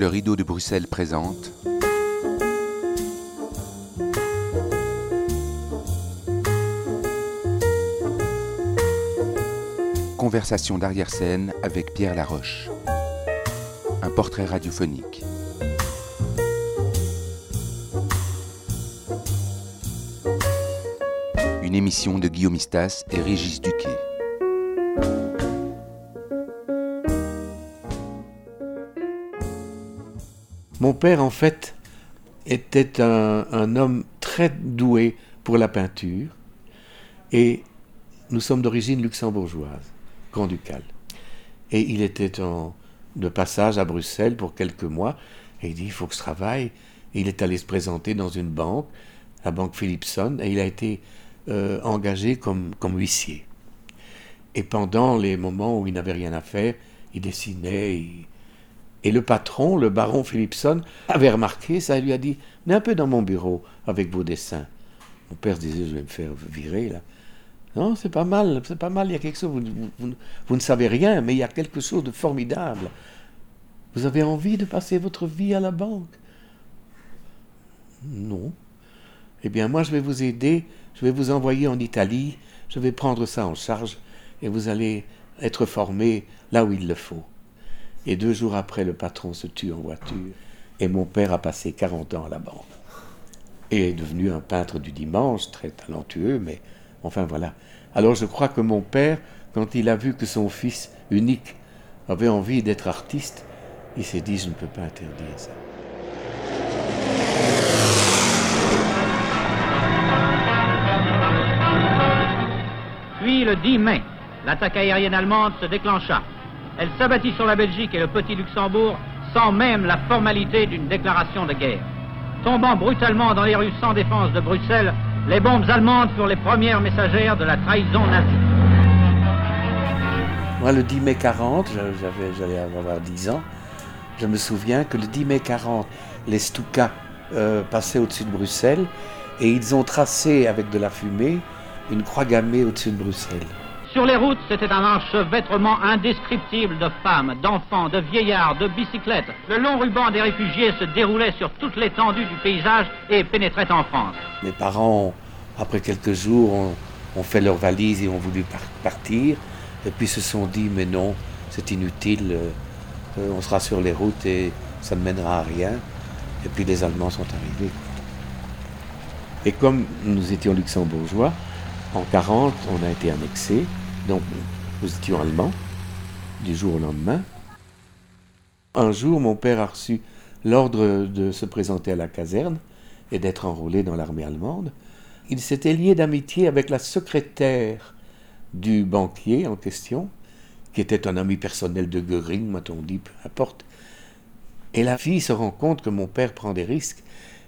Le rideau de Bruxelles présente Conversation d'arrière-scène avec Pierre Laroche. Un portrait radiophonique. Une émission de Guillaume Istas et Régis Duquet. Mon père, en fait, était un, homme très doué pour la peinture et nous sommes d'origine luxembourgeoise, grand-ducale. Et il était en, de passage à Bruxelles pour quelques mois et il dit il faut que je travaille. Et il est allé se présenter dans une banque, la banque Philipson, et il a été euh, engagé comme, comme huissier. Et pendant les moments où il n'avait rien à faire, il dessinait. il- Et le patron, le baron Philipson, avait remarqué ça et lui a dit Venez un peu dans mon bureau avec vos dessins. Mon père se disait Je vais me faire virer là. Non, c'est pas mal, c'est pas mal, il y a quelque chose, vous, ne savez rien, mais il y a quelque chose de formidable. Vous avez envie de passer votre vie à la banque? Non. Eh bien, moi, je vais vous aider, je vais vous envoyer en Italie, je vais prendre ça en charge, et vous allez être formé là où il le faut. Et deux jours après, le patron se tue en voiture, et mon père a passé 40 ans à la banque. Et est devenu un peintre du dimanche, très talentueux, mais enfin voilà. Alors je crois que mon père, quand il a vu que son fils unique avait envie d'être artiste, il s'est dit, je ne peux pas interdire ça. Puis le 10 mai, l'attaque aérienne allemande se déclencha. Elle s'abattit sur la Belgique et le petit Luxembourg sans même la formalité d'une déclaration de guerre. Tombant brutalement dans les rues sans défense de Bruxelles, les bombes allemandes furent les premières messagères de la trahison nazie. Moi, le 10 mai 40, je- j'avais- j'allais avoir 10 ans, je me souviens que le 10 mai 40, les Stuka euh, passaient au-dessus de Bruxelles et ils ont tracé avec de la fumée une croix gammée au-dessus de Bruxelles. Sur les routes, c'était un enchevêtrement indescriptible de femmes, d'enfants, de vieillards, de bicyclettes. Le long ruban des réfugiés se déroulait sur toute l'étendue du paysage et pénétrait en France. Mes parents, après quelques jours, ont, fait leurs valises et ont voulu par- partir. Et puis se sont dit, mais non, c'est inutile, euh, euh, on sera sur les routes et ça ne mènera à rien. Et puis les Allemands sont arrivés. Et comme nous étions luxembourgeois, en 40, on a été annexés, donc nous étions allemands, du jour au lendemain. Un jour, mon père a reçu l'ordre de se présenter à la caserne et d'être enrôlé dans l'armée allemande. Il s'était lié d'amitié avec la secrétaire du banquier en question, qui était un ami personnel de Göring, m'a-t-on dit, peu importe. Et la fille se rend compte que mon père prend des risques,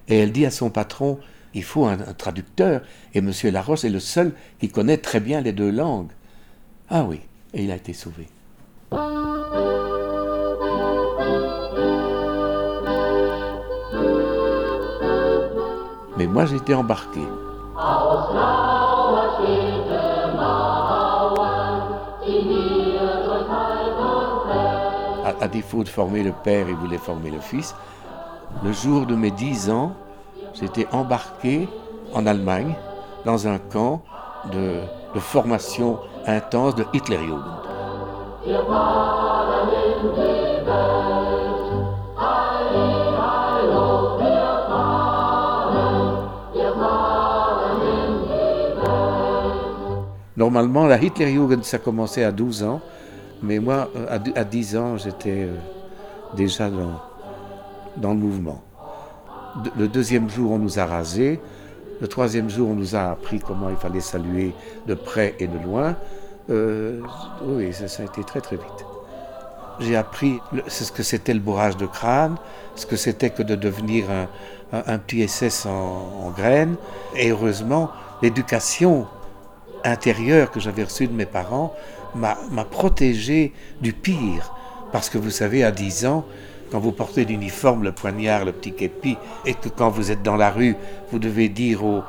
et elle dit à son patron, il faut un, traducteur, et M. Laroche est le seul qui connaît très bien les deux langues. Ah oui, et il a été sauvé. Mais moi j'étais embarqué. À, défaut de former le père, il voulait former le fils. Le jour de mes dix ans, j'étais embarqué en Allemagne dans un camp de formation intense de Hitlerjugend. Normalement, la Hitlerjugend, ça commençait à 12 ans, mais moi, à d- à 10 ans, j'étais euh, déjà dans, dans le mouvement. Le deuxième jour, on nous a rasés. Le troisième jour, on nous a appris comment il fallait saluer de près et de loin. Euh, oui, ça, a été très très vite. J'ai appris ce que c'était le bourrage de crâne, ce que c'était que de devenir un, un- petit SS en, en graines. Et heureusement, l'éducation intérieure que j'avais reçue de mes parents m'a m'a protégé du pire. Parce que vous savez, à 10 ans, quand vous portez l'uniforme, le poignard, le petit képi, et que quand vous êtes dans la rue, vous devez dire aux,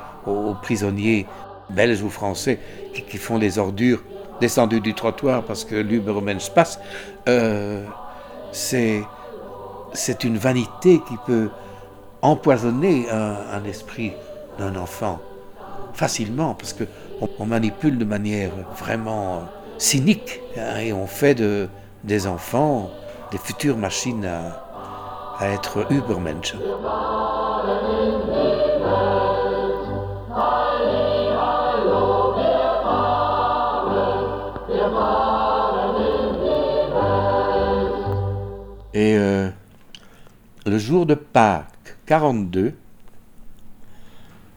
prisonniers belges ou français qui, font les ordures descendus du trottoir parce que l'Ubermensch passe, euh, c'est c'est une vanité qui peut empoisonner un, esprit d'un enfant facilement, parce que on, manipule de manière vraiment cynique hein, et on fait de, des enfants des futures machines à, être Übermenschen. Et euh, le jour de Pâques 42,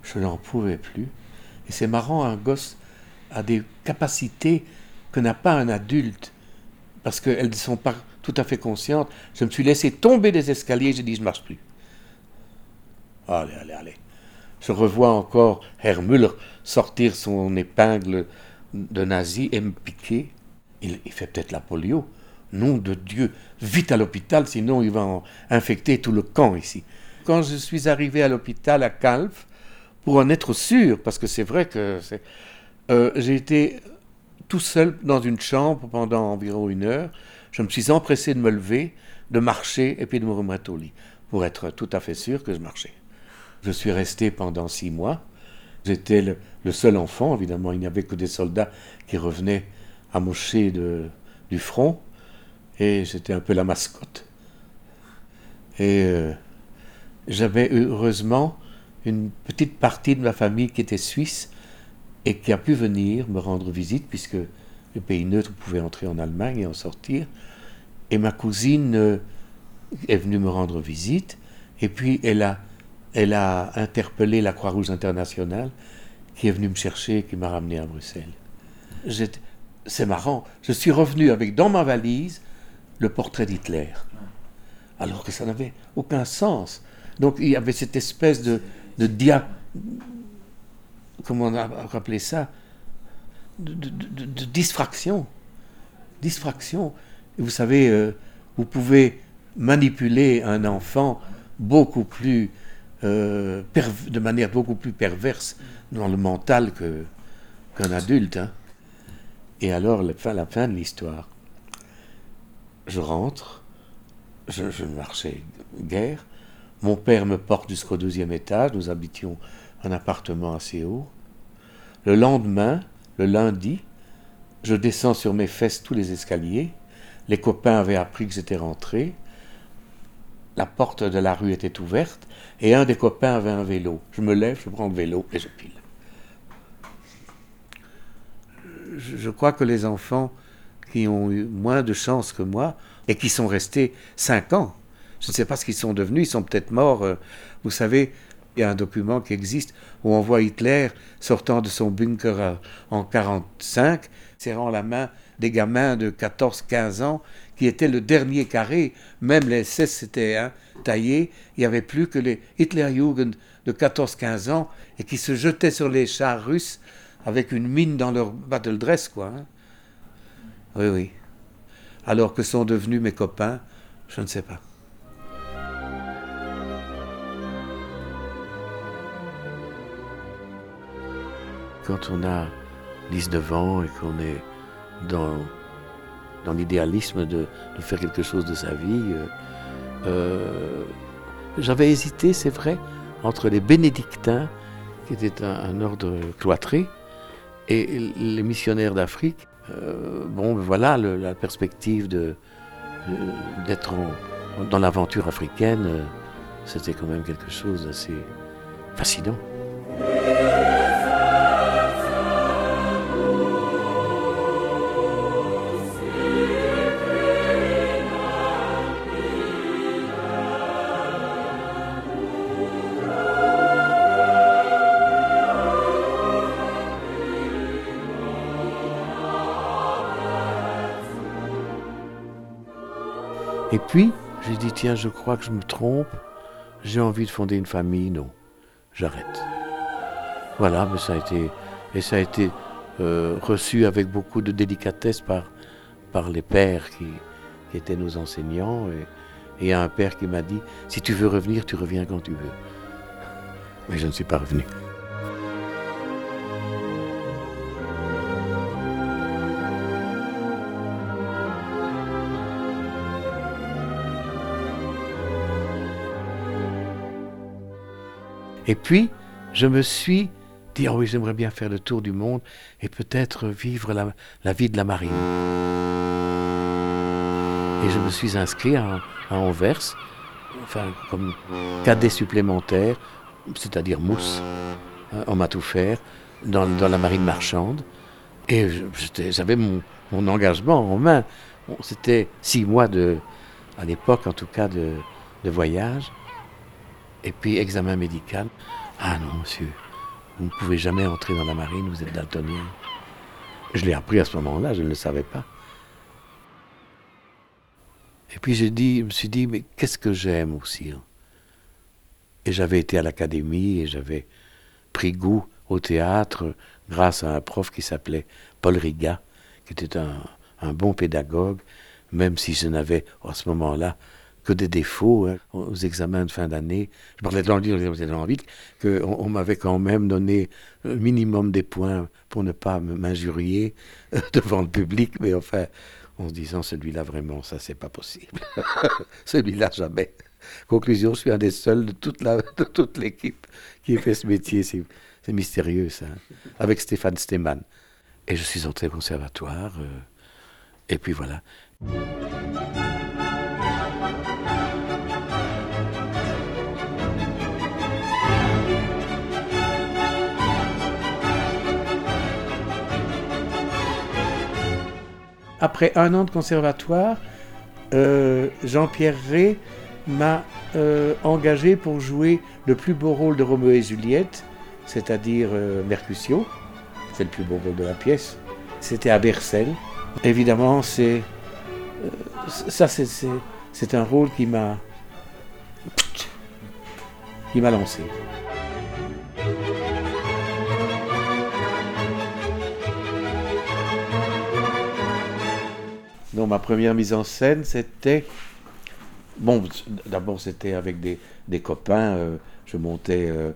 je n'en pouvais plus. Et c'est marrant, un gosse a des capacités que n'a pas un adulte, parce qu'elles ne sont pas tout à fait conscientes. Je me suis laissé tomber des escaliers, j'ai dit, je ne marche plus. Allez, allez, allez. Je revois encore Herr Müller sortir son épingle de nazi et me piquer. Il, il fait peut-être la polio. Nom de Dieu, vite à l'hôpital, sinon il va infecter tout le camp ici. Quand je suis arrivé à l'hôpital à Calf, pour en être sûr, parce que c'est vrai que euh, j'ai été tout seul dans une chambre pendant environ une heure. Je me suis empressé de me lever, de marcher et puis de me remettre au lit, pour être tout à fait sûr que je marchais. Je suis resté pendant six mois. J'étais le, seul enfant, évidemment, il n'y avait que des soldats qui revenaient amochés du front et j'étais un peu la mascotte. Et euh, j'avais heureusement une petite partie de ma famille qui était suisse et qui a pu venir me rendre visite puisque le pays neutre pouvait entrer en Allemagne et en sortir. Et ma cousine euh, est venue me rendre visite et puis elle a, elle a interpellé la Croix-Rouge internationale qui est venue me chercher et qui m'a ramené à Bruxelles. C'est marrant, je suis revenu avec dans ma valise le portrait d'Hitler. Alors que ça n'avait aucun sens. Donc il y avait cette espèce de, de dia... Comment on a appelé ça? De, de, de, distraction. Distraction. Et vous savez, euh, vous pouvez manipuler un enfant beaucoup plus... Euh, de manière beaucoup plus perverse dans le mental qu'un adulte. Hein. Et alors, la fin, la de l'histoire je rentre, je, je marchais guère. Mon père me porte jusqu'au deuxième étage, nous habitions un appartement assez haut. Le lendemain, le lundi, je descends sur mes fesses tous les escaliers. Les copains avaient appris que j'étais rentré. La porte de la rue était ouverte et un des copains avait un vélo. Je me lève, je prends le vélo et je pile. je crois que les enfants qui ont eu moins de chance que moi et qui sont restés cinq ans. Je ne sais pas ce qu'ils sont devenus, ils sont peut-être morts. Euh, vous savez, il y a un document qui existe où on voit Hitler sortant de son bunker en 1945, serrant la main des gamins de 14-15 ans qui étaient le dernier carré. Même les SS s'étaient hein, taillés. Il n'y avait plus que les Hitlerjugend de 14-15 ans et qui se jetaient sur les chars russes avec une mine dans leur battle dress, quoi. Hein. Oui, oui. Alors que sont devenus mes copains, je ne sais pas. Quand on a 19 ans et qu'on est dans, dans l'idéalisme de, faire quelque chose de sa vie, euh, euh, j'avais hésité, c'est vrai, entre les bénédictins, qui étaient un ordre cloîtré, et les missionnaires d'Afrique, euh, bon, voilà, la perspective de, d'être dans l'aventure africaine, c'était quand même quelque chose d'assez fascinant. Et puis, j'ai dit, tiens, je crois que je me trompe, j'ai envie de fonder une famille, non, j'arrête. Voilà, mais ça a été, et ça a été euh, reçu avec beaucoup de délicatesse par, par les pères qui, qui étaient nos enseignants. Et, il y a un père qui m'a dit, si tu veux revenir, tu reviens quand tu veux. Mais je ne suis pas revenu. Et puis, je me suis dit, oh oui, j'aimerais bien faire le tour du monde et peut-être vivre la, vie de la marine. Et je me suis inscrit à, Anvers, enfin, comme cadet supplémentaire, c'est-à-dire mousse, hein, en m'a tout faire, dans, la marine marchande. Et j'avais mon, engagement en main. C'était six mois de, à l'époque en tout cas, de voyage. Et puis examen médical. Ah non, monsieur, vous ne pouvez jamais entrer dans la marine, vous êtes daltonien. Je l'ai appris à ce moment-là, je ne le savais pas. Et puis je me suis dit, mais qu'est-ce que j'aime aussi hein? Et j'avais été à l'académie et j'avais pris goût au théâtre grâce à un prof qui s'appelait Paul Riga, qui était un, un bon pédagogue, même si je n'avais à ce moment-là que des défauts hein, aux examens de fin d'année. Je parlais de l'anglais, de qu'on on, m'avait quand même donné un minimum des points pour ne pas m'injurier devant le public, mais enfin, en se disant celui-là vraiment, ça c'est pas possible. celui-là jamais. Conclusion, je suis un des seuls de toute, l'équipe qui ait fait ce métier. C'est, mystérieux ça. Avec Stéphane Stemann. Et je suis entré au conservatoire. Euh, et puis voilà. Après un an de conservatoire, euh, Jean-Pierre Rey m'a euh, engagé pour jouer le plus beau rôle de Roméo et Juliette, c'est-à-dire euh, Mercutio. C'est le plus beau rôle de la pièce. C'était à Bercel. Évidemment, c'est ça, c'est un rôle qui m'a qui m'a lancé. Donc ma première mise en scène, c'était... Bon, d'abord c'était avec des, des copains. Euh, je montais euh,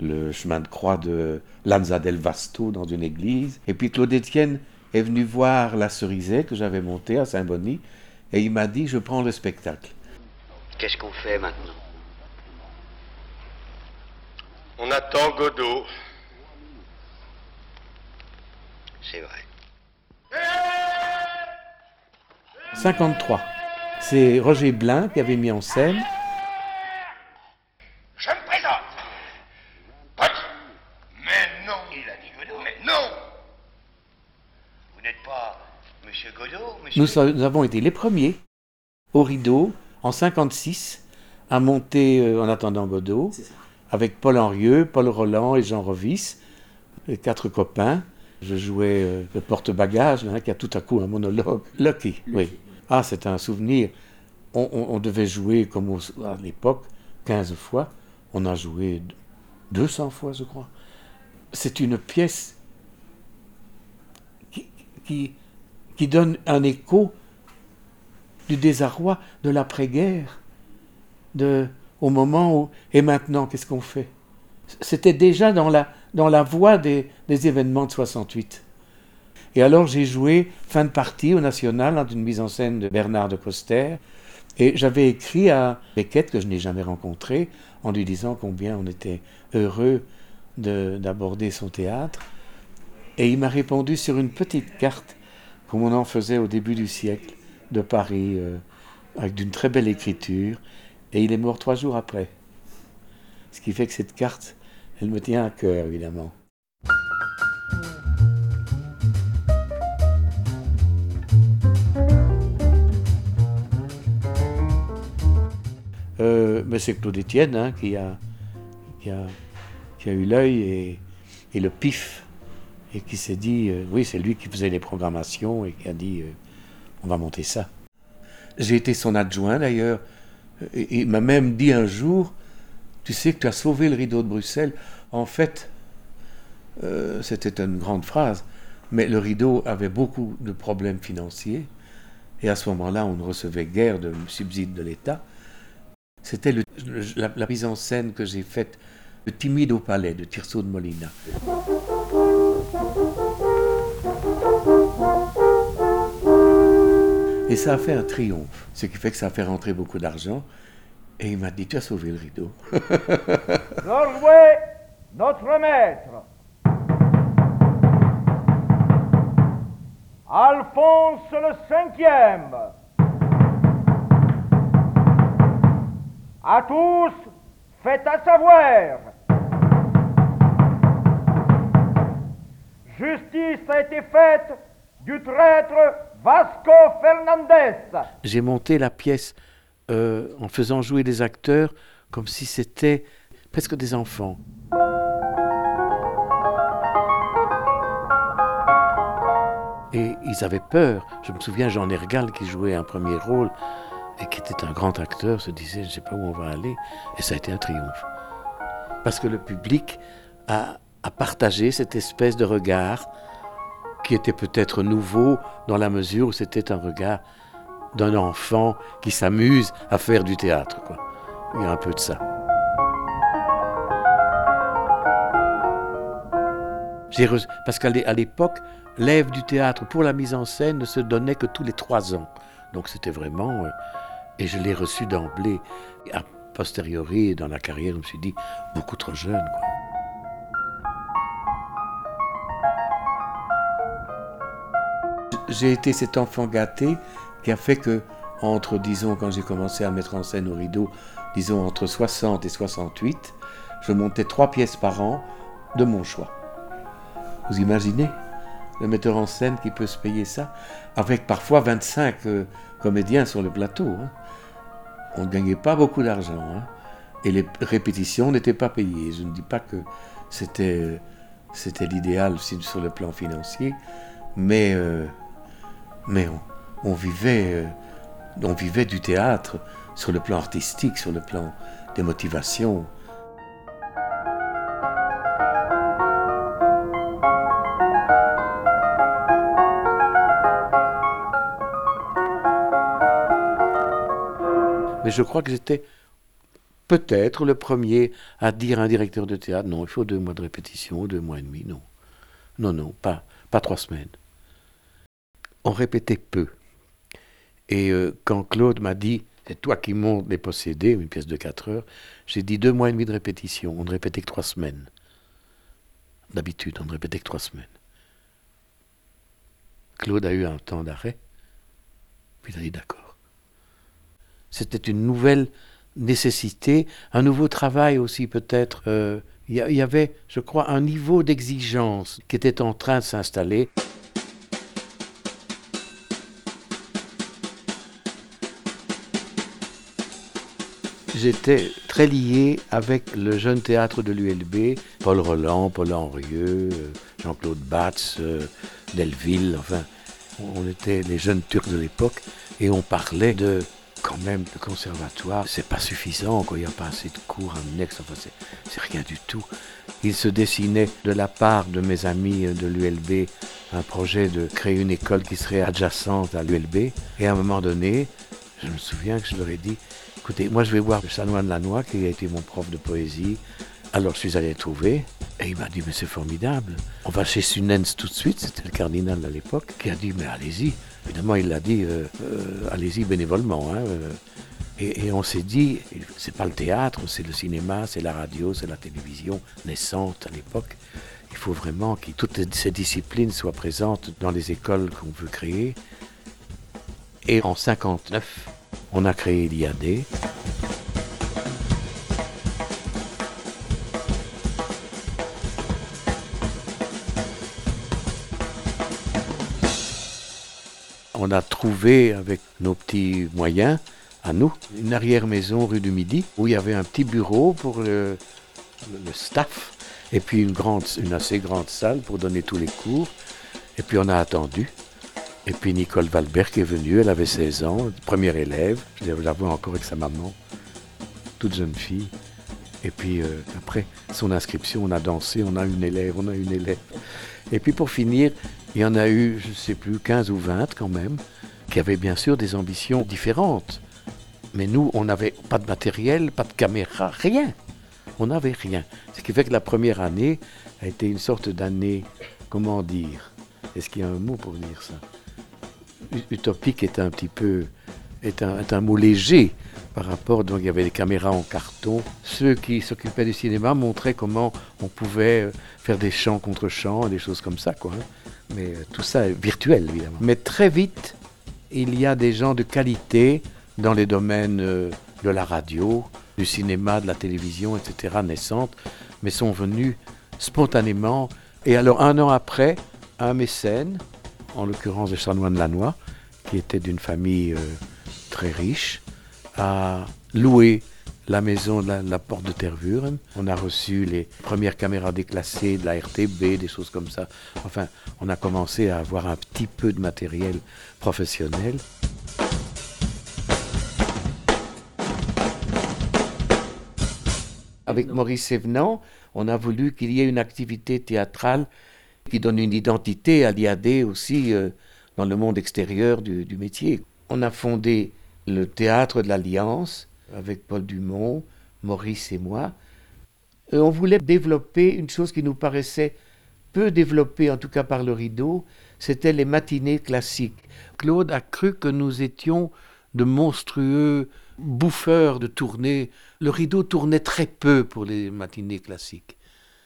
le chemin de croix de Lanza del Vasto dans une église. Et puis Claude Etienne est venu voir la cerisée que j'avais montée à Saint-Bonny. Et il m'a dit, je prends le spectacle. Qu'est-ce qu'on fait maintenant? On attend Godot. C'est vrai. 53. C'est Roger Blin qui avait mis en scène. Je me présente. Mais non, il a dit Godot, mais non. Vous n'êtes pas Monsieur Godot, monsieur... Nous, avons été les premiers au rideau en 56 à monter euh, en attendant Godot avec Paul Henrieux, Paul Roland et Jean Rovis, les quatre copains. Je jouais euh, le porte-bagages, qui a tout à coup un monologue. Lucky, oui. Ah, c'est un souvenir. On, devait jouer comme à l'époque 15 fois. On a joué 200 fois, je crois. C'est une pièce qui, donne un écho du désarroi de l'après-guerre, de, au moment où... Et maintenant, qu'est-ce qu'on fait? C'était déjà dans la, dans la voie des, des événements de 68. Et alors j'ai joué fin de partie au National dans une mise en scène de Bernard de Coster. Et j'avais écrit à Beckett, que je n'ai jamais rencontré, en lui disant combien on était heureux d'aborder son théâtre. Et il m'a répondu sur une petite carte, comme on en faisait au début du siècle, de Paris, euh, avec d'une très belle écriture. Et il est mort trois jours après. Ce qui fait que cette carte, elle me tient à cœur, évidemment. Mais c'est Claude Etienne hein, qui, a, qui, a, qui, a, eu l'œil et, le pif, et qui s'est dit, euh, oui, c'est lui qui faisait les programmations et qui a dit, euh, on va monter ça. J'ai été son adjoint d'ailleurs, et il m'a même dit un jour, tu sais que tu as sauvé le rideau de Bruxelles. En fait, c'était une grande phrase, mais le rideau avait beaucoup de problèmes financiers, et à ce moment-là, on ne recevait guère de subsides de l'État. C'était la, mise en scène que j'ai faite de Timide au palais de Tirso de Molina. Et ça a fait un triomphe, ce qui fait que ça a fait rentrer beaucoup d'argent. Et il m'a dit, tu as sauvé le rideau. Norway, notre maître. Alphonse le cinquième. À tous, faites à savoir. Justice a été faite du traître Vasco Fernandez. J'ai monté la pièce euh, en faisant jouer les acteurs comme si c'était presque des enfants. Et ils avaient peur. Je me souviens, Jean Nergal, qui jouait un premier rôle et qui était un grand acteur, se disait, je ne sais pas où on va aller. Et ça a été un triomphe. Parce que le public a, partagé cette espèce de regard qui était peut-être nouveau dans la mesure où c'était un regard d'un enfant qui s'amuse à faire du théâtre. Quoi. Il y a un peu de ça. Parce qu'à l'époque, l'ève du théâtre pour la mise en scène ne se donnait que tous les trois ans. Donc c'était vraiment... Euh, et je l'ai reçu d'emblée. A posteriori, dans la carrière, je me suis dit, beaucoup trop jeune. Quoi. J'ai été cet enfant gâté qui a fait que, entre, disons, quand j'ai commencé à mettre en scène au rideau, disons, entre 60 et 68, je montais trois pièces par an de mon choix. Vous imaginez? Le metteur en scène qui peut se payer ça Avec parfois 25 euh, comédiens sur le plateau. Hein. On ne gagnait pas beaucoup d'argent. Hein. Et les répétitions n'étaient pas payées. Je ne dis pas que c'était, l'idéal sur le plan financier, mais, euh, euh, on vivait du théâtre sur le plan artistique, sur le plan des motivations. Mais je crois que j'étais peut-être le premier à dire à un directeur de théâtre, non, il faut deux mois de répétition, deux mois et demi, non. Non, non, pas, pas trois semaines. On répétait peu. Et euh, quand Claude m'a dit, c'est toi qui montes les possédés, une pièce de quatre heures, j'ai dit deux mois et demi de répétition. On ne répétait que trois semaines. D'habitude, on ne répétait que trois semaines. Claude a eu un temps d'arrêt, puis il a dit d'accord. C'était une nouvelle nécessité, un nouveau travail aussi peut-être. Euh, il y, avait, je crois, un niveau d'exigence qui était en train de s'installer. J'étais très lié avec le jeune théâtre de l'ULB, Paul Roland, Paul Henrieux, euh, Jean-Claude Batz, euh, Delville, enfin, on était les jeunes Turcs de l'époque et on parlait de quand même, le conservatoire, c'est pas suffisant, quoi. il n'y a pas assez de cours annexes, enfin, c'est rien du tout. Il se dessinait de la part de mes amis de l'ULB un projet de créer une école qui serait adjacente à l'ULB. Et à un moment donné, je me souviens que je leur ai dit, écoutez, moi je vais voir Chanoine Lannoy, qui a été mon prof de poésie. Alors je suis allé le trouver, et il m'a dit, mais c'est formidable. On va chez Sunens tout de suite, c'était le cardinal à l'époque, qui a dit, mais allez-y, Évidemment, il l'a dit, euh, euh, allez-y bénévolement. Hein, euh. et, on s'est dit, c'est pas le théâtre, c'est le cinéma, c'est la radio, c'est la télévision naissante à l'époque. Il faut vraiment que toutes ces disciplines soient présentes dans les écoles qu'on veut créer. Et en 59, on a créé l'IAD. A trouvé avec nos petits moyens, à nous, une arrière-maison rue du Midi, où il y avait un petit bureau pour le, staff, et puis une, grande, une assez grande salle pour donner tous les cours. Et puis on a attendu. Et puis Nicole Valbert est venue, elle avait 16 ans, première élève, je la vois encore avec sa maman, toute jeune fille. Et puis euh, après son inscription, on a dansé, on a une élève, on a une élève. Et puis pour finir, il y en a eu, je ne sais plus, 15 ou 20 quand même, qui avaient bien sûr des ambitions différentes. Mais nous, on n'avait pas de matériel, pas de caméra, rien. On n'avait rien. Ce qui fait que la première année a été une sorte d'année, comment dire Est-ce qu'il y a un mot pour dire ça? Utopique est un petit peu, est un, est un mot léger par rapport, donc il y avait des caméras en carton. Ceux qui s'occupaient du cinéma montraient comment on pouvait euh, faire des chants contre chants, des choses comme ça, quoi. Mais euh, tout ça est virtuel, évidemment. Mais très vite, il y a des gens de qualité dans les domaines euh, de la radio, du cinéma, de la télévision, etc., naissantes, mais sont venus spontanément. Et alors, un an après, un mécène, en l'occurrence de Chanoine Lannoy, qui était d'une famille euh, très riche, a loué la maison la, la porte de Tervuren. On a reçu les premières caméras déclassées de la RTB, des choses comme ça. Enfin, on a commencé à avoir un petit peu de matériel professionnel. Avec Maurice Sévenant, on a voulu qu'il y ait une activité théâtrale qui donne une identité à l'IAD aussi euh, dans le monde extérieur du métier. On a fondé le théâtre de l'Alliance avec Paul Dumont, Maurice et moi. Et on voulait développer une chose qui nous paraissait peu développée, en tout cas par le rideau, c'était les matinées classiques. Claude a cru que nous étions de monstrueux bouffeurs de tournées. Le rideau tournait très peu pour les matinées classiques.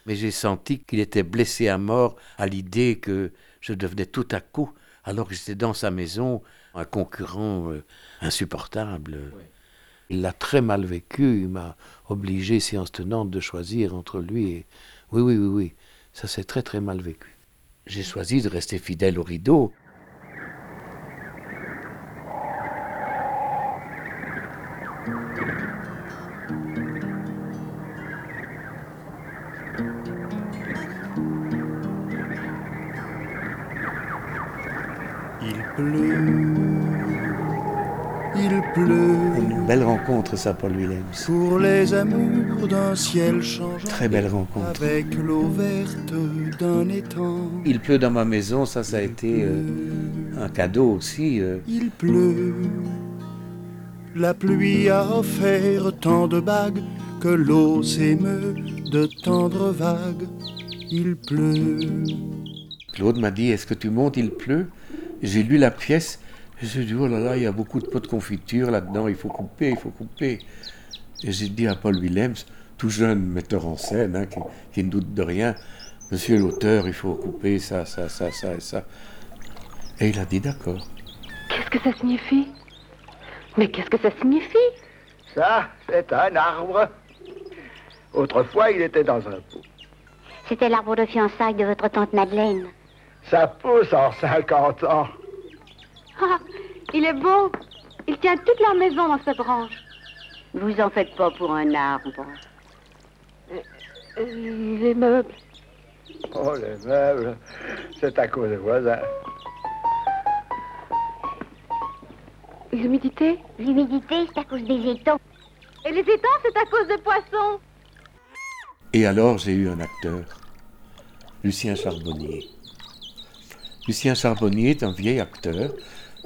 Mais j'ai senti qu'il était blessé à mort à l'idée que je devenais tout à coup, alors que j'étais dans sa maison, un concurrent euh, insupportable. Il l'a très mal vécu, il m'a obligé, séance tenante, de choisir entre lui et... Oui, oui, oui, oui, ça s'est très très mal vécu. J'ai choisi de rester fidèle au rideau. Il pleut, Une belle rencontre, ça, Paul Willems. pour les amours d'un ciel changeant. Très belle rencontre. Avec l'eau verte d'un étang. Il pleut dans ma maison, ça, ça a été euh, un cadeau aussi. euh. Il pleut. La pluie a offert tant de bagues que l'eau s'émeut de tendres vagues. Il pleut. Claude m'a dit, est-ce que tu montes, il pleut J'ai lu la pièce, j'ai dit, oh là là, il y a beaucoup de pots de confiture là-dedans, il faut couper, il faut couper. Et j'ai dit à Paul Willems, tout jeune metteur en scène, hein, qui, qui ne doute de rien, monsieur l'auteur, il faut couper ça, ça, ça, ça et ça. Et il a dit d'accord. Qu'est-ce que ça signifie? Mais qu'est-ce que ça signifie? Ça, c'est un arbre. Autrefois, il était dans un pot. C'était l'arbre de fiançailles de votre tante Madeleine. Ça pousse en 50 ans. Ah, il est beau. Il tient toute leur maison dans sa branche. Vous en faites pas pour un arbre. Euh, Les meubles. Oh, les meubles, c'est à cause des voisins. L'humidité? L'humidité, c'est à cause des étangs. Et les étangs, c'est à cause des poissons. Et alors, j'ai eu un acteur, Lucien Charbonnier. Lucien Charbonnier est un vieil acteur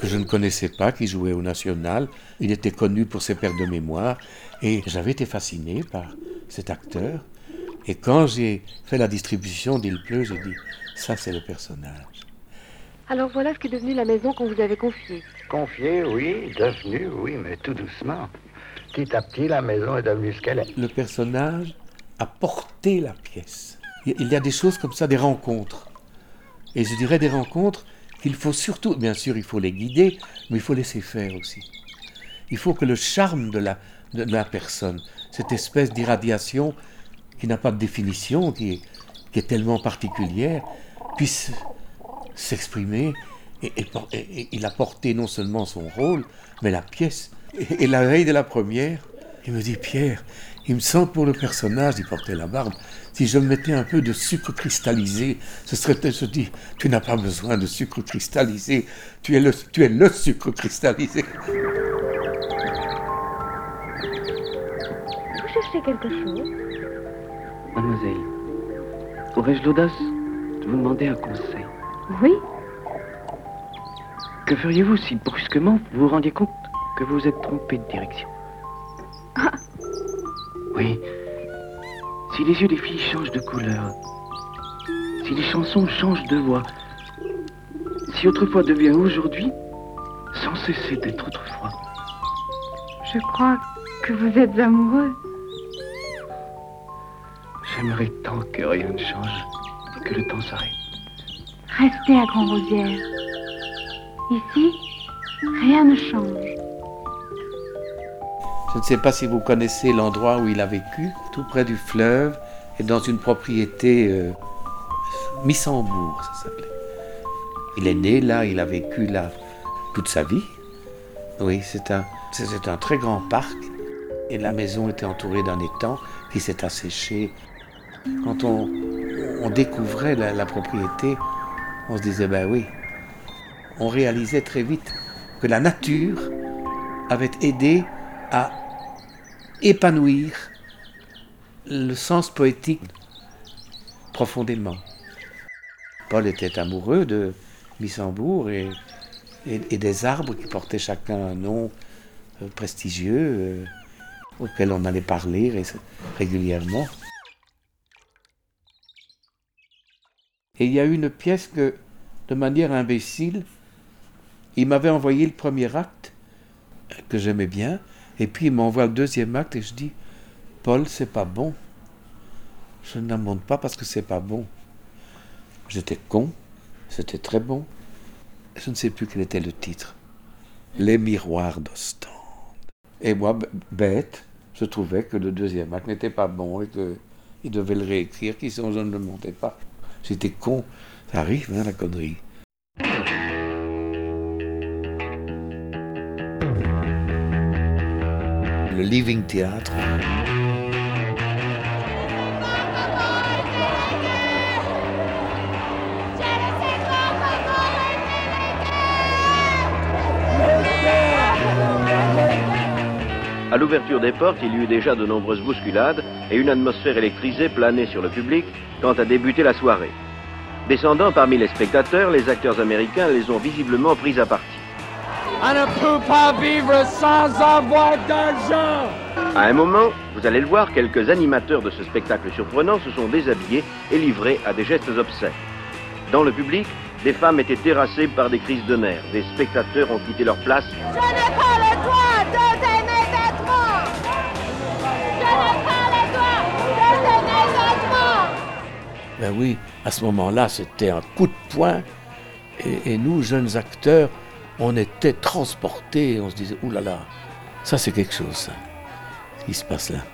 que je ne connaissais pas, qui jouait au National. Il était connu pour ses paires de mémoire et j'avais été fasciné par cet acteur. Et quand j'ai fait la distribution d'Il pleut, j'ai dit, ça c'est le personnage. Alors voilà ce qu'est devenu la maison qu'on vous avait confiée. Confié, oui, devenu, oui, mais tout doucement. Petit à petit, la maison est devenue ce qu'elle est. Le personnage a porté la pièce. Il y a des choses comme ça, des rencontres. Et je dirais des rencontres qu'il faut surtout, bien sûr, il faut les guider, mais il faut laisser faire aussi. Il faut que le charme de la, de la personne, cette espèce d'irradiation qui n'a pas de définition, qui est, qui est tellement particulière, puisse s'exprimer. Et, il a porté non seulement son rôle, mais la pièce. Et, et la veille de la première, il me dit Pierre, il me semble pour le personnage, il portait la barbe, si je mettais un peu de sucre cristallisé, ce serait peut-être se dire Tu n'as pas besoin de sucre cristallisé, tu es le, tu es le sucre cristallisé. Vous cherchez quelque chose? Mademoiselle, aurais-je l'audace de vous demander un conseil? Oui. Que feriez-vous si brusquement vous vous rendiez compte que vous vous êtes trompé de direction? Ah. Oui. Si les yeux des filles changent de couleur, si les chansons changent de voix, si autrefois devient aujourd'hui, sans cesser d'être autrefois, Je crois que vous êtes amoureux. J'aimerais tant que rien ne change, que le temps s'arrête. Restez à Grand-Rosière. Ici, rien ne change. Je ne sais pas si vous connaissez l'endroit où il a vécu, tout près du fleuve, et dans une propriété euh, Missembourg, ça s'appelait. Il est né là, il a vécu là toute sa vie. Oui, c'est un, c'est un très grand parc, et la maison était entourée d'un étang qui s'est asséché. Quand on, découvrait la propriété, on se disait, ben oui, on réalisait très vite que la nature avait aidé à épanouir le sens poétique profondément. Paul était amoureux de Missembourg et, des arbres qui portaient chacun un nom euh, prestigieux euh, auquel on allait parler ré- régulièrement. Et il y a eu une pièce que, de manière imbécile, il m'avait envoyé le premier acte, euh, que j'aimais bien, et puis il m'envoie le deuxième acte et je dis, Paul, c'est pas bon. Je ne la monte pas parce que c'est pas bon. J'étais con, c'était très bon. Je ne sais plus quel était le titre. Les miroirs d'Ostende. Et moi, bête, je trouvais que le deuxième acte n'était pas bon et qu'il devait le réécrire, qui sinon je ne le montais pas. J'étais con. Ça arrive, hein, la connerie. Le Living Theatre. À l'ouverture des portes, il y eut déjà de nombreuses bousculades et une atmosphère électrisée planait sur le public quand a débuté la soirée. Descendant parmi les spectateurs, les acteurs américains les ont visiblement pris à partie. On ne peut pas vivre sans avoir d'argent. À un moment, vous allez le voir, quelques animateurs de ce spectacle surprenant se sont déshabillés et livrés à des gestes obscènes. Dans le public, des femmes étaient terrassées par des crises de nerfs. Des spectateurs ont quitté leur place Je n'ai pas le droit de t'aimer. Je n'ai pas le droit de t'aimer. Ben oui, à ce moment-là, c'était un coup de poing. Et, et nous, jeunes acteurs, on était transportés. On se disait, oulala, là là, ça c'est quelque chose, ça, ce qui se passe là.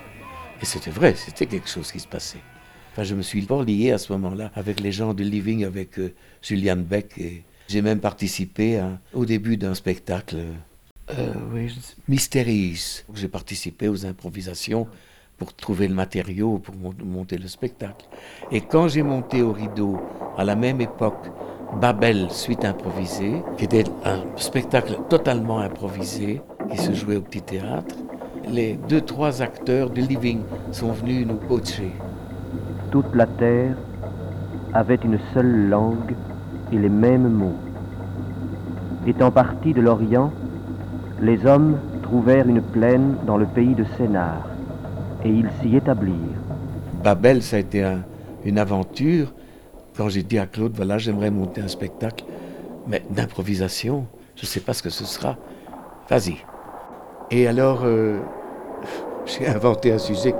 Et c'était vrai, c'était quelque chose qui se passait. Enfin, je me suis fort lié à ce moment-là avec les gens du Living, avec euh, Julianne Beck. Et j'ai même participé à- au début d'un spectacle, euh, oui, je sais- Mysteries. J'ai participé aux improvisations pour trouver le matériau pour mon- monter le spectacle. Et quand j'ai monté au rideau, à la même époque, Babel, suite improvisée, qui était un spectacle totalement improvisé, qui se jouait au petit théâtre, les deux, trois acteurs du Living sont venus nous coacher. Toute la terre avait une seule langue et les mêmes mots. Étant partis de l'Orient, les hommes trouvèrent une plaine dans le pays de Sénar, et ils s'y établirent. Babel, ça a été un- une aventure. Quand j'ai dit à Claude, voilà, j'aimerais monter un spectacle, mais d'improvisation, je ne sais pas ce que ce sera. Vas-y. Et alors, euh, j'ai inventé un sujet.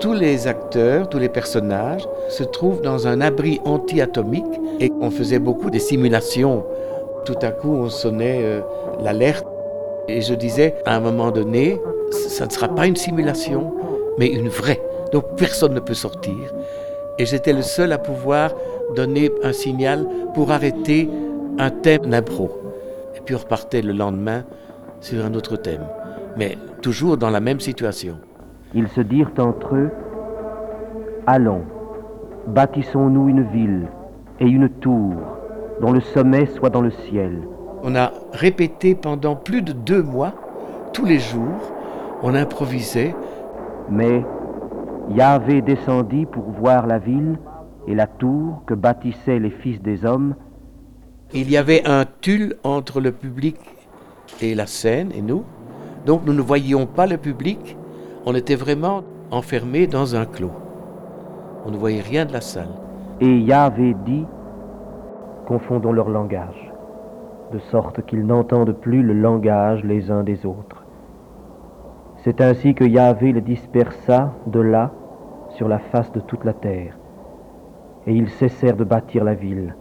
Tous les acteurs, tous les personnages se trouvent dans un abri anti-atomique et on faisait beaucoup des simulations. Tout à coup, on sonnait euh, l'alerte et je disais, à un moment donné, ça ne sera pas une simulation, mais une vraie. Donc personne ne peut sortir. Et j'étais le seul à pouvoir donner un signal pour arrêter un thème d'impro. Et puis on repartait le lendemain sur un autre thème. Mais toujours dans la même situation. Ils se dirent entre eux, Allons, bâtissons-nous une ville et une tour dont le sommet soit dans le ciel. On a répété pendant plus de deux mois, tous les jours, on improvisait. Mais Yahvé descendit pour voir la ville et la tour que bâtissaient les fils des hommes. Il y avait un tulle entre le public et la scène et nous. Donc nous ne voyions pas le public. On était vraiment enfermés dans un clos. On ne voyait rien de la salle. Et Yahvé dit, confondons leur langage, de sorte qu'ils n'entendent plus le langage les uns des autres. C'est ainsi que Yahvé les dispersa de là sur la face de toute la terre, et ils cessèrent de bâtir la ville.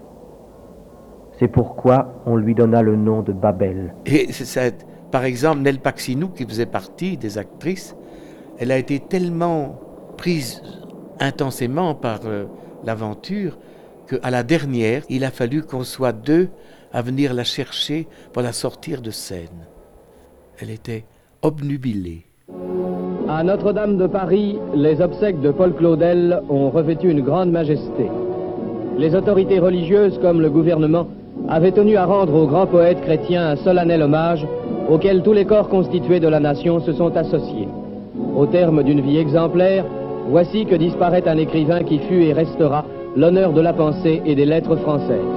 C'est pourquoi on lui donna le nom de Babel. Et c'est, par exemple, Nel Paxinou, qui faisait partie des actrices, elle a été tellement prise intensément par euh, l'aventure qu'à la dernière, il a fallu qu'on soit deux à venir la chercher pour la sortir de scène. Elle était obnubilée. À Notre-Dame de Paris, les obsèques de Paul Claudel ont revêtu une grande majesté. Les autorités religieuses comme le gouvernement avaient tenu à rendre au grand poète chrétien un solennel hommage auquel tous les corps constitués de la nation se sont associés. Au terme d'une vie exemplaire, voici que disparaît un écrivain qui fut et restera l'honneur de la pensée et des lettres françaises.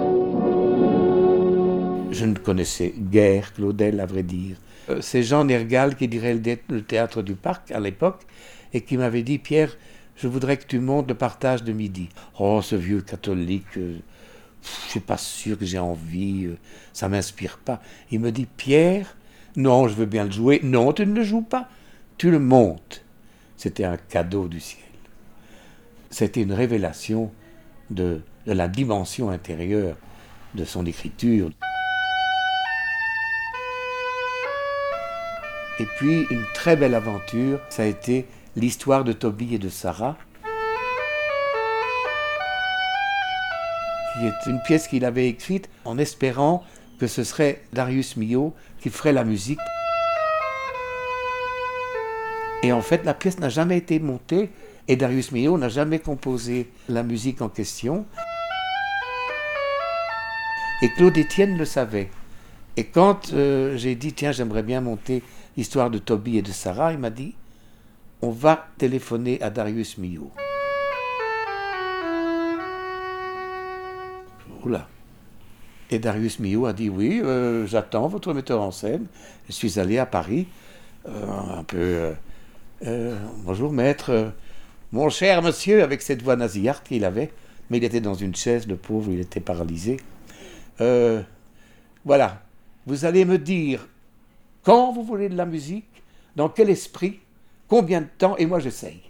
Je ne connaissais guère Claudel, à vrai dire. Euh, c'est Jean Nergal qui dirait le théâtre du parc à l'époque et qui m'avait dit Pierre, je voudrais que tu montes le partage de midi. Oh, ce vieux catholique, euh, je suis pas sûr que j'ai envie, euh, ça m'inspire pas. Il me dit Pierre, non, je veux bien le jouer. Non, tu ne le joues pas, tu le montes. C'était un cadeau du ciel. C'était une révélation de la dimension intérieure de son écriture. Et puis une très belle aventure, ça a été l'histoire de Toby et de Sarah, qui est une pièce qu'il avait écrite en espérant que ce serait Darius Milhaud qui ferait la musique. Et en fait, la pièce n'a jamais été montée et Darius Milhaud n'a jamais composé la musique en question. Et Claude Étienne le savait. Et quand euh, j'ai dit, tiens, j'aimerais bien monter l'histoire de Toby et de Sarah, il m'a dit on va téléphoner à Darius Milhaud. Oula. Et Darius Milhaud a dit oui, euh, j'attends votre metteur en scène. Je suis allé à Paris, euh, un peu. Euh, bonjour maître, mon cher monsieur, avec cette voix nasillarde qu'il avait, mais il était dans une chaise, le pauvre, il était paralysé. voilà, vous allez me dire quand vous voulez de la musique, dans quel esprit, combien de temps, et moi j'essaye.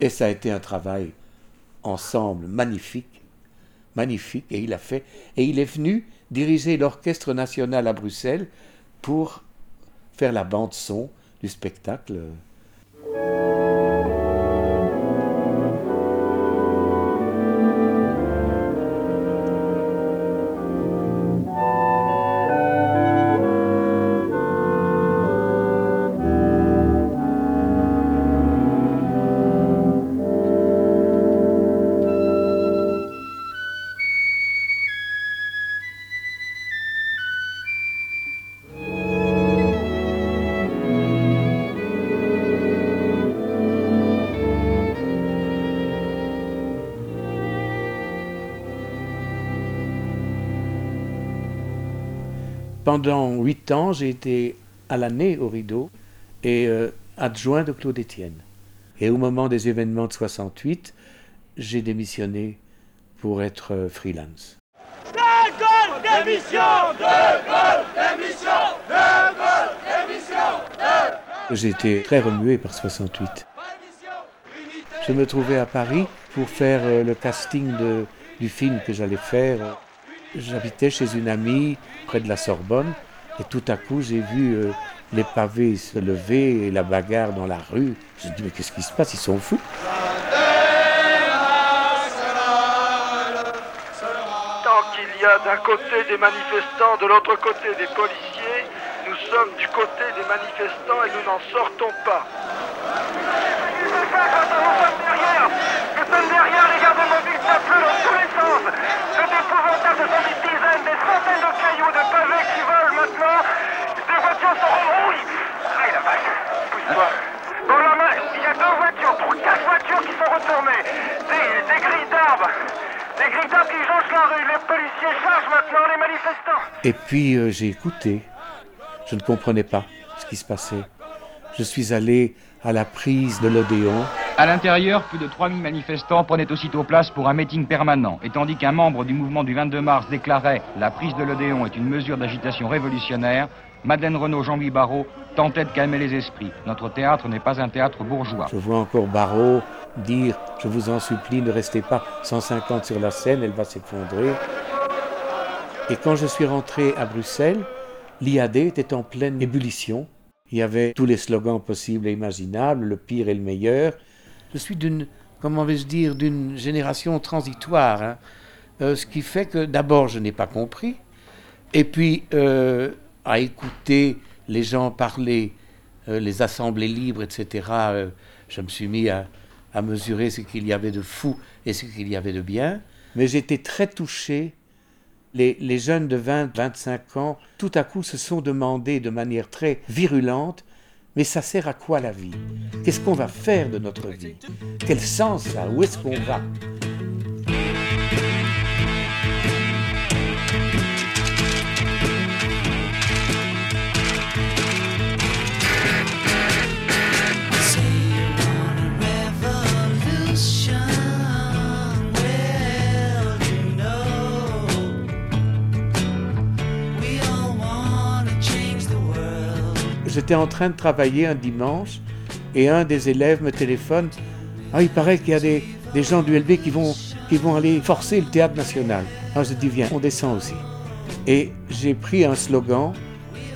Et ça a été un travail ensemble magnifique, magnifique, et il a fait, et il est venu diriger l'Orchestre national à Bruxelles pour faire la bande son du spectacle. Pendant huit ans, j'ai été à l'année au rideau et euh, adjoint de Claude Étienne. Et au moment des événements de 68, j'ai démissionné pour être euh, freelance. J'ai été très remué par 68. Je me trouvais à Paris pour faire euh, le casting de, du film que j'allais faire. J'habitais chez une amie près de la Sorbonne et tout à coup j'ai vu euh, les pavés se lever et la bagarre dans la rue. Je me dis mais qu'est-ce qui se passe? Ils sont fous. Tant qu'il y a d'un côté des manifestants, de l'autre côté des policiers, nous sommes du côté des manifestants et nous n'en sortons pas. Nous sommes derrière, les gardes mobiles dans tous les sens. Épouvantable, ce sont des dizaines, des centaines de cailloux, de pavés qui volent maintenant. Des voitures sont rouillées. Aïe la vache, pousse-toi. Dans la main, il y a deux voitures, trois, quatre voitures qui sont retournées. Des, des grilles d'arbres. Des grilles d'arbres qui jonchent la rue. Les policiers chargent maintenant les manifestants. Et puis euh, j'ai écouté. Je ne comprenais pas ce qui se passait. Je suis allé à la prise de l'Odéon À l'intérieur, plus de 3000 manifestants prenaient aussitôt place pour un meeting permanent. Et tandis qu'un membre du mouvement du 22 mars déclarait « La prise de l'Odéon est une mesure d'agitation révolutionnaire », Madeleine Renaud, Jean-Louis Barrault tentaient de calmer les esprits. Notre théâtre n'est pas un théâtre bourgeois. Je vois encore Barrault dire Je vous en supplie, ne restez pas 150 sur la scène, elle va s'effondrer. Et quand je suis rentré à Bruxelles, l'IAD était en pleine ébullition. Il y avait tous les slogans possibles et imaginables, le pire et le meilleur. Je suis d'une, comment vais-je dire, d'une génération transitoire. hein. Euh, ce qui fait que d'abord, je n'ai pas compris. Et puis, euh, à écouter les gens parler, euh, les assemblées libres, etc., je me suis mis à, mesurer ce qu'il y avait de fou et ce qu'il y avait de bien. Mais j'étais très touché. Les, jeunes de 20, 25 ans, tout à coup, se sont demandé de manière très virulente mais ça sert à quoi la vie? Qu'est-ce qu'on va faire de notre vie? Quel sens ça Où est-ce qu'on va? J'étais en train de travailler un dimanche et un des élèves me téléphone. Ah, il paraît qu'il y a des, des gens du LB qui vont, qui vont aller forcer le théâtre national. Alors je dis, viens, on descend aussi. Et j'ai pris un slogan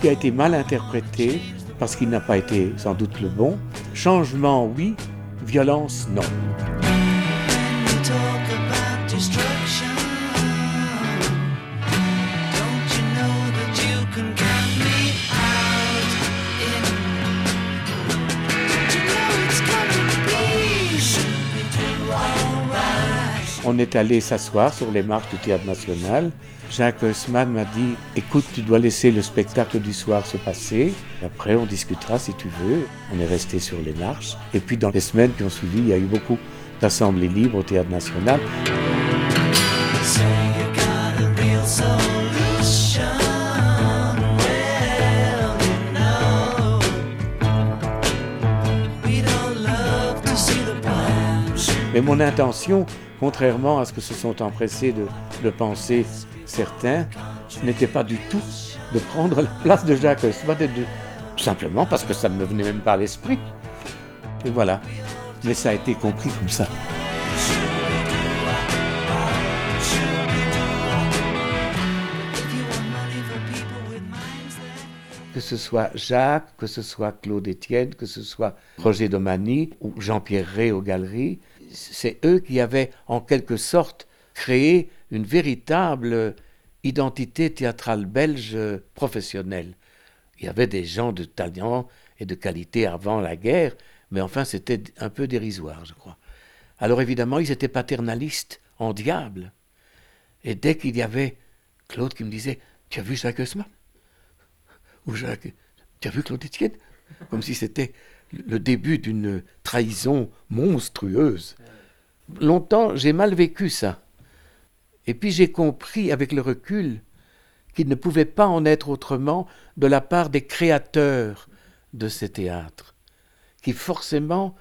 qui a été mal interprété parce qu'il n'a pas été sans doute le bon. Changement, oui. Violence, non. On est allé s'asseoir sur les marches du Théâtre National. Jacques Haussmann m'a dit Écoute, tu dois laisser le spectacle du soir se passer. Après, on discutera si tu veux. On est resté sur les marches. Et puis, dans les semaines qui ont suivi, il y a eu beaucoup d'assemblées libres au Théâtre National. Mais mon intention, contrairement à ce que se sont empressés de, penser certains, n'était pas du tout de prendre la place de Jacques Haussmann, tout simplement parce que ça ne me venait même pas à l'esprit. Et voilà. Mais ça a été compris comme ça. Que ce soit Jacques, que ce soit Claude Étienne, que ce soit Roger Domani ou Jean-Pierre Rey aux galeries, c'est eux qui avaient en quelque sorte créé une véritable identité théâtrale belge professionnelle. Il y avait des gens de talent et de qualité avant la guerre, mais enfin c'était un peu dérisoire, je crois. Alors évidemment, ils étaient paternalistes en diable. Et dès qu'il y avait Claude qui me disait Tu as vu Jacques Haussmann? Ou Jacques, tu as vu Claude Etienne? Comme si c'était le début d'une trahison monstrueuse. Longtemps, j'ai mal vécu ça. Et puis j'ai compris avec le recul qu'il ne pouvait pas en être autrement de la part des créateurs de ces théâtres, qui forcément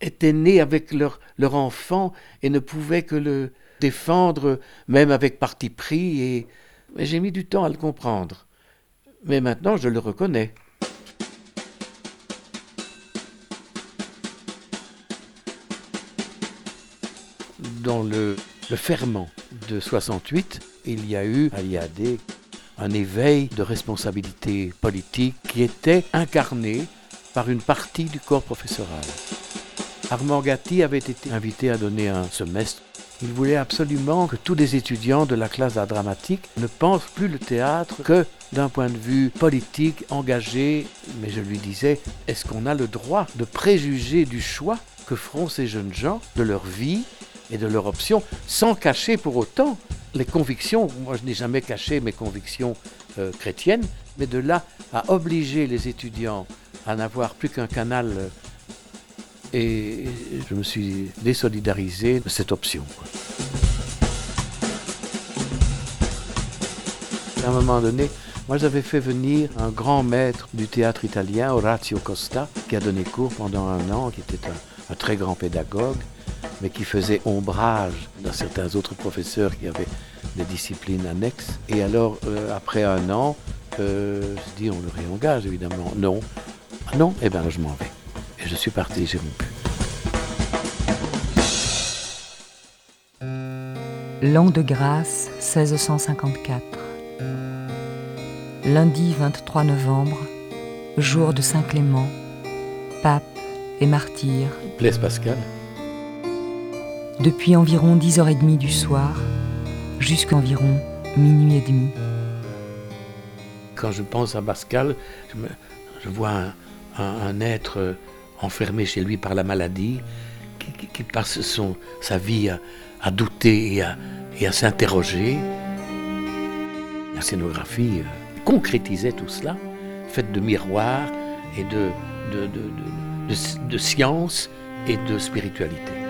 étaient nés avec leur, enfant et ne pouvaient que le défendre, même avec parti pris, et mais j'ai mis du temps à le comprendre. Mais maintenant, je le reconnais. Dans le, ferment de 68, il y a eu à l'IAD un éveil de responsabilité politique qui était incarné par une partie du corps professoral. Armand Gatti avait été invité à donner un semestre. Il voulait absolument que tous les étudiants de la classe d'art dramatique ne pensent plus le théâtre que d'un point de vue politique, engagé. Mais je lui disais, est-ce qu'on a le droit de préjuger du choix que feront ces jeunes gens de leur vie et de leur option, sans cacher pour autant les convictions. Moi, je n'ai jamais caché mes convictions euh, chrétiennes, mais de là à obliger les étudiants à n'avoir plus qu'un canal. euh, et je me suis désolidarisé de cette option. À un moment donné, moi j'avais fait venir un grand maître du théâtre italien, Orazio Costa, qui a donné cours pendant un an, qui était un très grand pédagogue, mais qui faisait ombrage dans certains autres professeurs qui avaient des disciplines annexes. Et alors, euh, après un an, euh, je dis, on le réengage évidemment. Non. Ah non Eh bien, je m'en vais. Et je suis parti, j'ai rompu. L'an de grâce 1654. Lundi 23 novembre, jour de Saint Clément, pape et martyr. Blaise Pascal. Depuis environ 10h30 du soir jusqu'à environ minuit et demi. Quand je pense à Pascal, je, vois un, être enfermé chez lui par la maladie, qui, passe sa vie à, douter et à, s'interroger. La scénographie euh, concrétisait tout cela, faite de miroirs et de- de- de science et de spiritualité.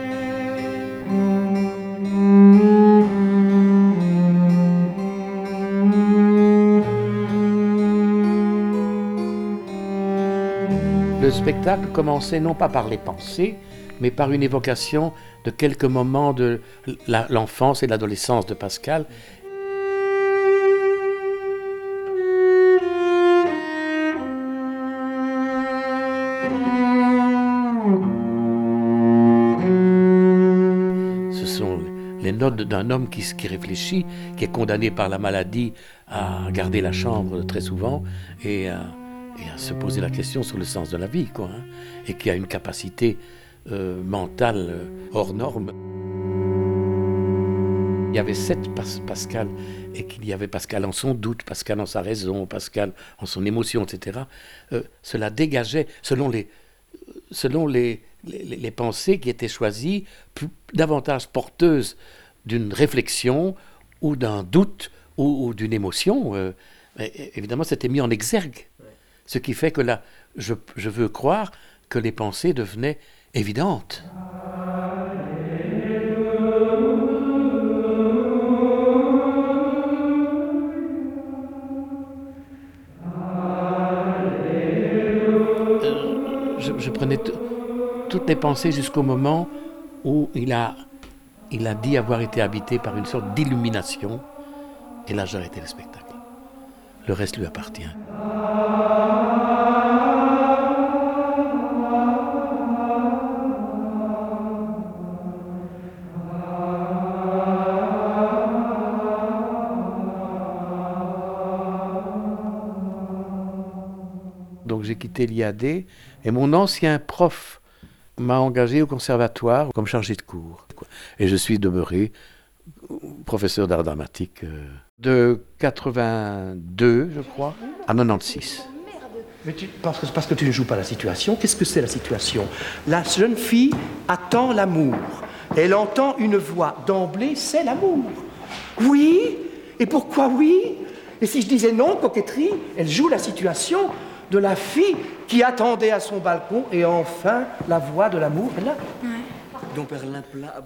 Le spectacle commençait non pas par les pensées, mais par une évocation de quelques moments de l'enfance et l'adolescence de Pascal. Les notes d'un homme qui, réfléchit, qui est condamné par la maladie à garder la chambre très souvent et à, se poser la question sur le sens de la vie, quoi, hein, et qui a une capacité euh, mentale euh, hors norme. Il y avait sept Pas- Pascal, et qu'il y avait Pascal en son doute, Pascal en sa raison, Pascal en son émotion, etc. Euh, cela dégageait, selon les, selon les- les pensées qui étaient choisies, plus- davantage porteuses d'une réflexion ou d'un doute ou, ou d'une émotion. euh, évidemment, c'était mis en exergue. Ce qui fait que là, je, je veux croire que les pensées devenaient évidentes. Euh, je, prenais toutes les pensées jusqu'au moment où il a, il a dit avoir été habité par une sorte d'illumination. Et là, j'ai arrêté le spectacle. Le reste lui appartient. Donc j'ai quitté l'IAD et mon ancien prof m'a engagé au conservatoire comme chargé de cours. Et je suis demeuré professeur d'art dramatique euh, de 82, je crois, à 96. Mais tu- parce, que, parce que tu ne joues pas la situation, qu'est-ce que c'est la situation? La jeune fille attend l'amour. Elle entend une voix. D'emblée, c'est l'amour. Oui? Et pourquoi oui? Et si je disais non, coquetterie, elle joue la situation de la fille qui attendait à son balcon et enfin la voix de l'amour.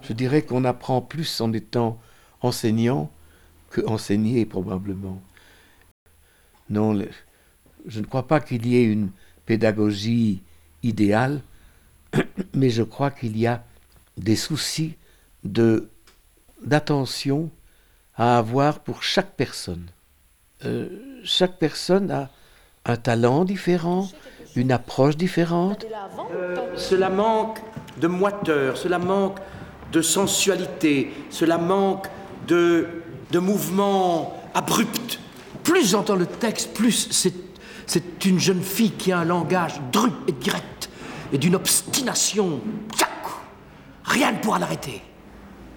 Je dirais qu'on apprend plus en étant enseignant que enseigné probablement. Non, je ne crois pas qu'il y ait une pédagogie idéale, mais je crois qu'il y a des soucis de d'attention à avoir pour chaque personne. Euh, chaque personne a un talent différent, une approche différente. Euh, cela manque de moiteur, cela manque de sensualité, cela manque de, de mouvement abrupt. Plus j'entends le texte, plus c'est, c'est une jeune fille qui a un langage dru et direct et d'une obstination. Tchac Rien ne pourra l'arrêter.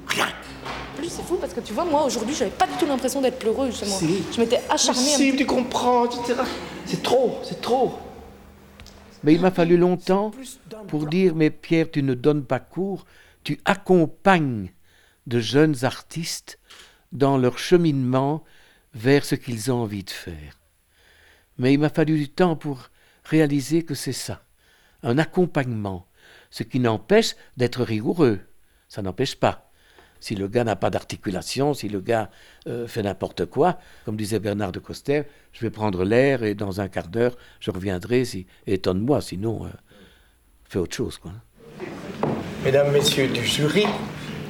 Rien. En plus, c'est fou parce que tu vois, moi aujourd'hui, j'avais pas du tout l'impression d'être pleureux justement. Si. Je m'étais acharnée. Si, tu comprends, etc. C'est trop, c'est trop. Mais il m'a fallu longtemps pour dire, mais Pierre, tu ne donnes pas cours, tu accompagnes de jeunes artistes dans leur cheminement vers ce qu'ils ont envie de faire. Mais il m'a fallu du temps pour réaliser que c'est ça, un accompagnement, ce qui n'empêche d'être rigoureux, ça n'empêche pas. Si le gars n'a pas d'articulation, si le gars euh, fait n'importe quoi, comme disait Bernard de Coster, je vais prendre l'air et dans un quart d'heure, je reviendrai. Si, étonne-moi, sinon, euh, fais autre chose. Quoi. mesdames, messieurs du jury,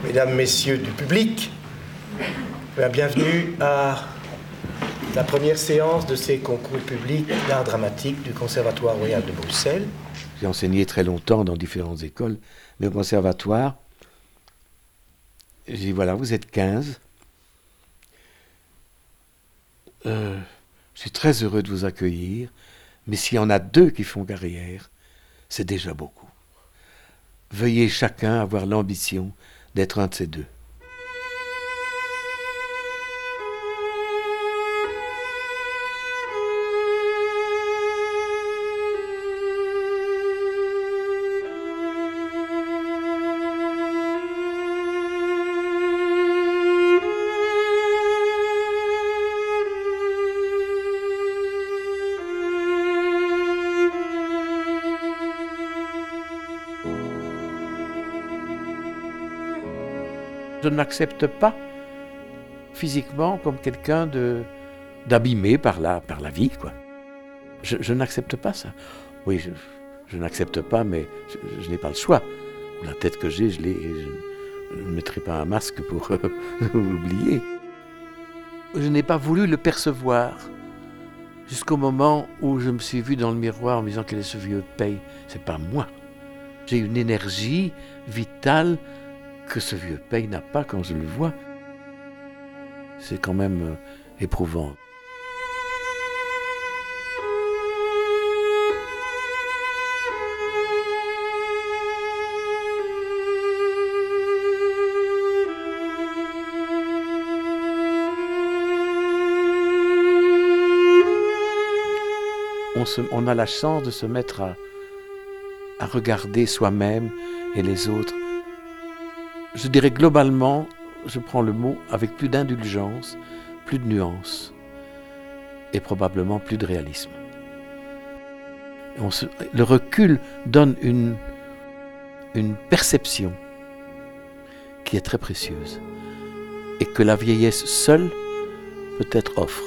mesdames, messieurs du public, bienvenue à la première séance de ces concours publics d'art dramatique du Conservatoire royal de Bruxelles. J'ai enseigné très longtemps dans différentes écoles, mais au conservatoire, j'ai dit voilà, vous êtes 15. Euh, je suis très heureux de vous accueillir, mais s'il y en a deux qui font carrière, c'est déjà beaucoup. Veuillez chacun avoir l'ambition d'être un de ces deux. Je n'accepte pas physiquement comme quelqu'un de d'abîmé par la, par la vie, quoi. Je, n'accepte pas ça. Oui, je, n'accepte pas, mais je, n'ai pas le choix. La tête que j'ai, je, ne mettrai pas un masque pour l'oublier. Je n'ai pas voulu le percevoir jusqu'au moment où je me suis vu dans le miroir en me disant quel est ce vieux paye. C'est pas moi. J'ai une énergie vitale que ce vieux paye n'a pas quand je le vois. C'est quand même euh, éprouvant. On, a la chance de se mettre à regarder soi-même et les autres je dirais globalement, je prends le mot avec plus d'indulgence, plus de nuances et probablement plus de réalisme. le recul donne une, une perception qui est très précieuse et que la vieillesse seule peut-être offre.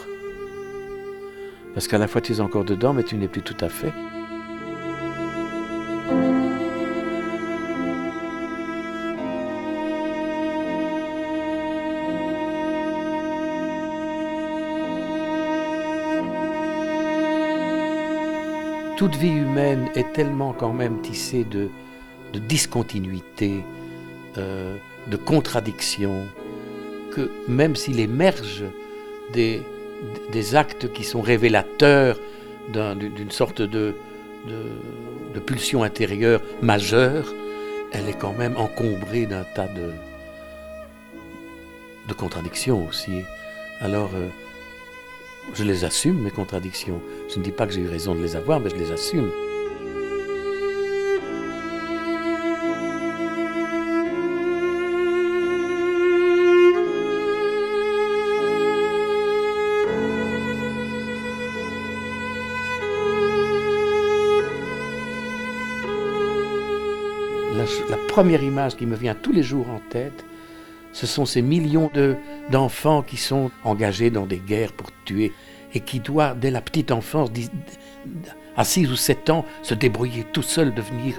Parce qu'à la fois tu es encore dedans, mais tu n'es plus tout à fait. Toute vie humaine est tellement quand même tissée de, discontinuité, euh, de contradictions, que même s'il émerge des, actes qui sont révélateurs d'une sorte de, pulsion intérieure majeure, elle est quand même encombrée d'un tas de, de contradictions aussi. Alors, euh, je les assume, mes contradictions. Je ne dis pas que j'ai eu raison de les avoir, mais je les assume. La, première image qui me vient tous les jours en tête, ce sont ces millions d'enfants qui sont engagés dans des guerres pour et qui doit, dès la petite enfance, à 6 ou 7 ans, se débrouiller tout seul, devenir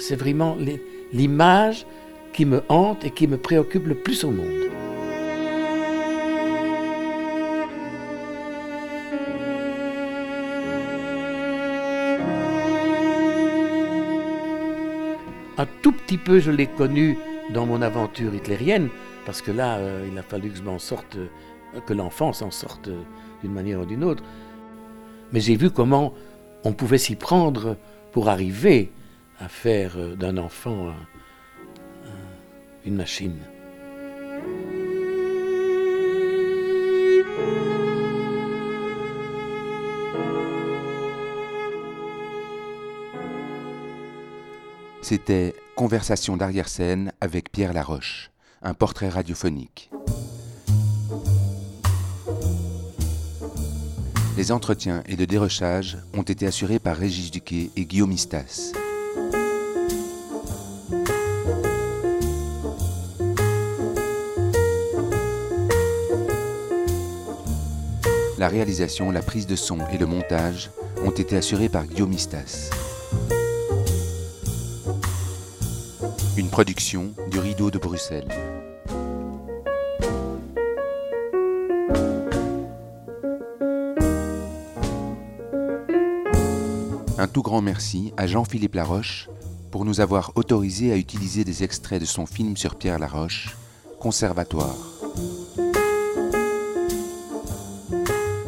C'est vraiment l'image qui me hante et qui me préoccupe le plus au monde. Un tout petit peu, je l'ai connu dans mon aventure hitlérienne, parce que là, euh, il a fallu que je m'en sorte, euh, que l'enfant s'en sorte d'une manière ou d'une autre. Mais j'ai vu comment on pouvait s'y prendre pour arriver à faire d'un enfant une machine. C'était Conversation d'arrière-scène avec Pierre Laroche, un portrait radiophonique. Les entretiens et le dérochage ont été assurés par Régis Duquet et Guillaume Istas. La réalisation, la prise de son et le montage ont été assurés par Guillaume Istas. Une production du Rideau de Bruxelles. Tout grand merci à Jean-Philippe Laroche pour nous avoir autorisé à utiliser des extraits de son film sur Pierre Laroche, Conservatoire.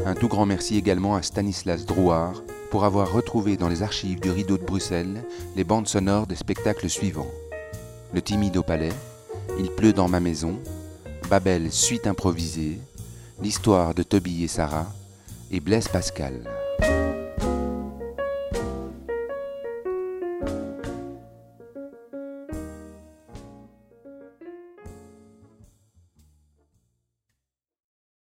Un tout grand merci également à Stanislas Drouard pour avoir retrouvé dans les archives du Rideau de Bruxelles les bandes sonores des spectacles suivants. Le timide au palais, Il pleut dans ma maison, Babel suite improvisée, l'histoire de Toby et Sarah et Blaise Pascal.